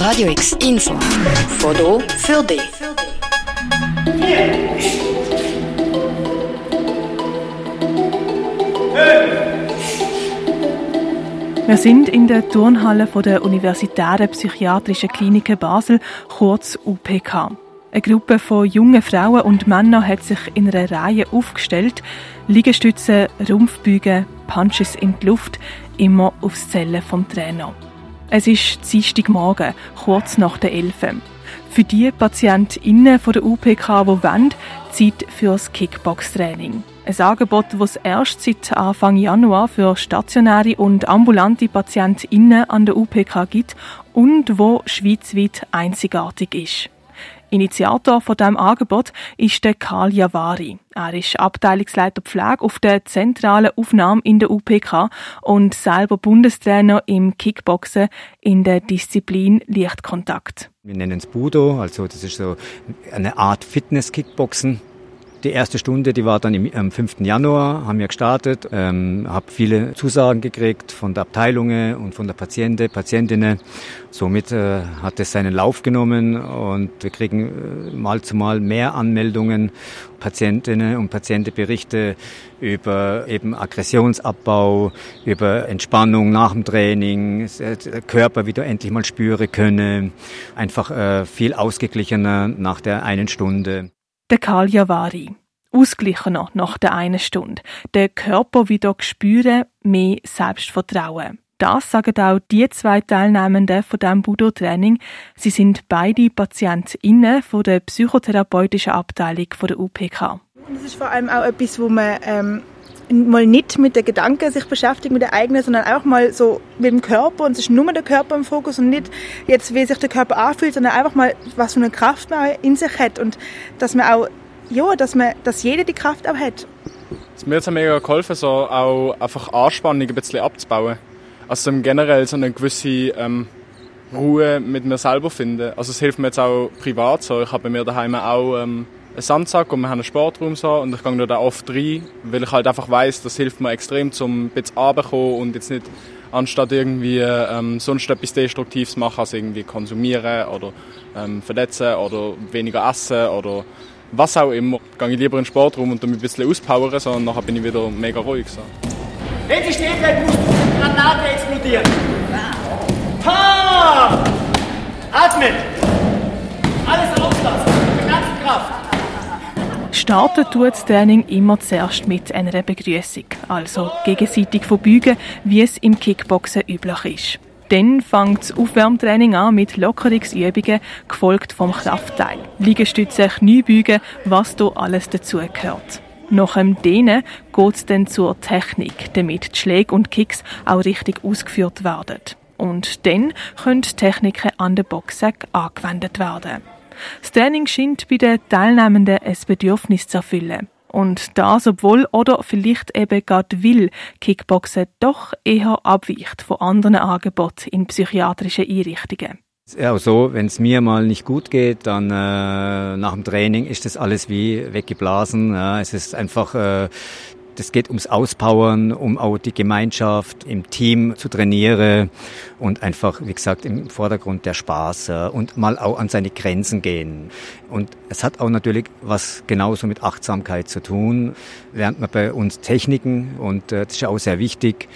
Radio X Info. Foto für dich. Wir sind in der Turnhalle der Universitären Psychiatrischen Kliniken Basel, kurz UPK. Eine Gruppe von jungen Frauen und Männern hat sich in einer Reihe aufgestellt. Liegestütze, Rumpfbügen, Punches in die Luft, immer aufs Zellen vom Trainer. Es ist Dienstagmorgen, kurz nach der 11. Für die PatientInnen von der UPK, die wollen, Zeit fürs Kickbox-Training. Ein Angebot, das erst seit Anfang Januar für stationäre und ambulante PatientInnen an der UPK gibt und wo schweizweit einzigartig ist. Initiator von diesem Angebot ist der Karl Javari. Er ist Abteilungsleiter Pflege auf der zentralen Aufnahme in der UPK und selber Bundestrainer im Kickboxen in der Disziplin Lichtkontakt. Wir nennen es Budo, also das ist so eine Art Fitness-Kickboxen die erste Stunde, die war dann im, am 5. Januar, haben wir gestartet, ähm, habe viele Zusagen gekriegt von der Abteilung und von der Patienten, Patientinnen. Somit äh, hat es seinen Lauf genommen und wir kriegen äh, mal zu mal mehr Anmeldungen, Patientinnen und Patientenberichte über eben Aggressionsabbau, über Entspannung nach dem Training, äh, Körper wieder endlich mal spüren können, einfach äh, viel ausgeglichener nach der einen Stunde der Karl Javari. Ausgeglichener nach der einen Stunde. Der Körper wieder spüren, mehr Selbstvertrauen. Das sagen auch die zwei Teilnehmenden von dem Budo-Training. Sie sind beide PatientInnen von der psychotherapeutischen Abteilung von der UPK. Das ist vor allem auch etwas, wo man ähm, mal nicht mit den Gedanken sich beschäftigt, mit der eigenen, sondern einfach mal so mit dem Körper und es ist nur der Körper im Fokus und nicht jetzt, wie sich der Körper anfühlt, sondern einfach mal, was für eine Kraft man in sich hat und dass man auch, ja, dass man, dass jeder die Kraft auch hat. Es mir hat mega geholfen, so auch einfach Anspannung ein bisschen abzubauen. Also generell so eine gewisse ähm, Ruhe mit mir selber finden. Also es hilft mir jetzt auch privat so. Ich habe bei mir daheim auch ähm, einen Sandsack und wir haben einen Sportraum so und ich gehe da oft rein, weil ich halt einfach weiß, das hilft mir extrem, um ein bisschen runterzukommen und jetzt nicht anstatt irgendwie ähm, sonst etwas Destruktives machen, als irgendwie konsumieren oder ähm, verletzen oder weniger essen oder was auch immer, gehe ich lieber in den Sportraum und mich ein bisschen auspowern so, nachher bin ich wieder mega ruhig. So. Sie steht, bleibt, muss die Granate explodieren. Ha! Atmen! Alles auslassen, mit ganzer Kraft. Starten tut das Training immer zuerst mit einer Begrüßung, also gegenseitig verbeugen, wie es im Kickboxen üblich ist. Dann fängt das Aufwärmtraining an mit Lockerungsübungen, gefolgt vom Kraftteil. Liegestütze, Kniebeugen, was da alles dazugehört. Nach dem Dehnen geht es dann zur Technik, damit die Schläge und Kicks auch richtig ausgeführt werden. Und dann können Techniken an den Boxsack angewendet werden. Das Training scheint bei den Teilnehmenden ein Bedürfnis zu erfüllen. Und das, obwohl oder vielleicht eben gerade will Kickboxen doch eher abweicht von anderen Angeboten in psychiatrischen Einrichtungen. Ja, so, wenn es mir mal nicht gut geht, dann äh, nach dem Training ist das alles wie weggeblasen. Ja. Es ist einfach äh, es geht ums Auspowern, um auch die Gemeinschaft im Team zu trainieren und einfach, wie gesagt, im Vordergrund der Spaß und mal auch an seine Grenzen gehen. Und es hat auch natürlich was genauso mit Achtsamkeit zu tun. Lernt man bei uns Techniken und äh, das ist ja auch sehr wichtig.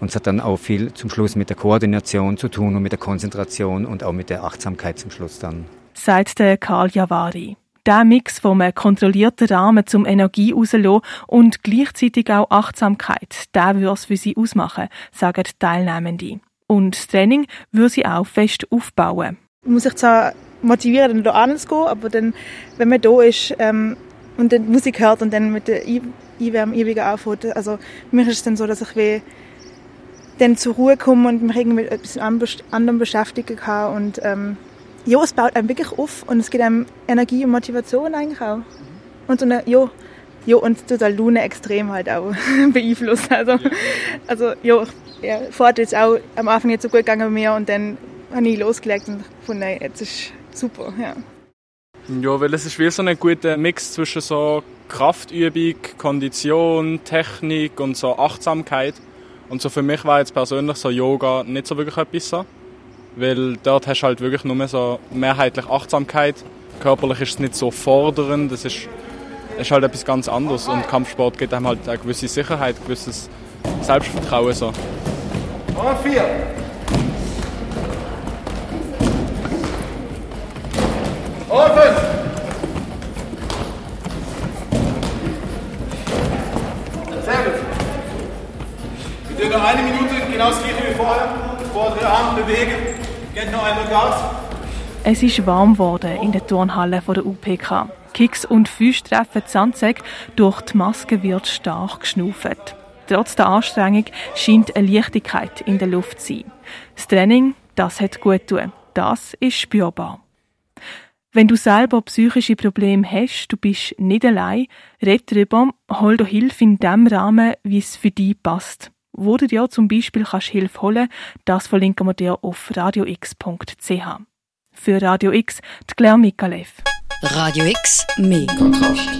Und es hat dann auch viel zum Schluss mit der Koordination zu tun und mit der Konzentration und auch mit der Achtsamkeit zum Schluss dann. Sagt der Karl Javari. Der Mix vom kontrollierten Rahmen zum Energie rauslassen und gleichzeitig auch Achtsamkeit, der würde es für sie ausmachen, sagen die Teilnehmenden. Und das Training würde sie auch fest aufbauen. Man muss sich zwar motivieren, dann da zu gehen, aber dann, wenn man da ist ähm, und dann Musik hört und dann mit der Einwärmübungen aufhört, also für mich ist es dann so, dass ich wie dann zur Ruhe komme und mich irgendwie mit etwas anderem beschäftigen kann und ähm, ja, es baut einem wirklich auf und es gibt einem Energie und Motivation eigentlich auch. Und so eine, ja, ja, und total Lune extrem halt auch beeinflusst. Also, also ja, ja, vorher ist auch am Anfang nicht so gut gegangen bei mir und dann habe ich losgelegt und gefunden, jetzt ist super, ja. Ja, weil es ist wie so ein guter Mix zwischen so Kraftübung, Kondition, Technik und so Achtsamkeit. Und so für mich war jetzt persönlich so Yoga nicht so wirklich etwas so. Weil dort hast du halt wirklich nur so mehrheitlich Achtsamkeit. Körperlich ist es nicht so fordernd, das ist, ist halt etwas ganz anderes. Und Kampfsport gibt einem halt eine gewisse Sicherheit, ein gewisses Selbstvertrauen. So. Vier. Und fünf. Sehr gut. Wir tun noch eine Minute, genau das gleiche wie vorher. Vordere Arm bewegen. Noch einmal Gas. Es ist warm geworden in der Turnhalle der UPK. Kicks und Füße treffen die Sandsäcke, durch die Maske wird stark geschnuffert. Trotz der Anstrengung scheint eine Leichtigkeit in der Luft zu sein. Das Training, das hat gut tun. Das ist spürbar. Wenn du selber psychische Probleme hast, du bist nicht allein, red darüber, hol dir Hilfe in dem Rahmen, wie es für dich passt. Wo du dir zum Beispiel kannst Hilfe holen, das verlinken wir dir auf radiox.ch. Für Radio X, die Claire Mikalev. Radio X, mehr Kontrast.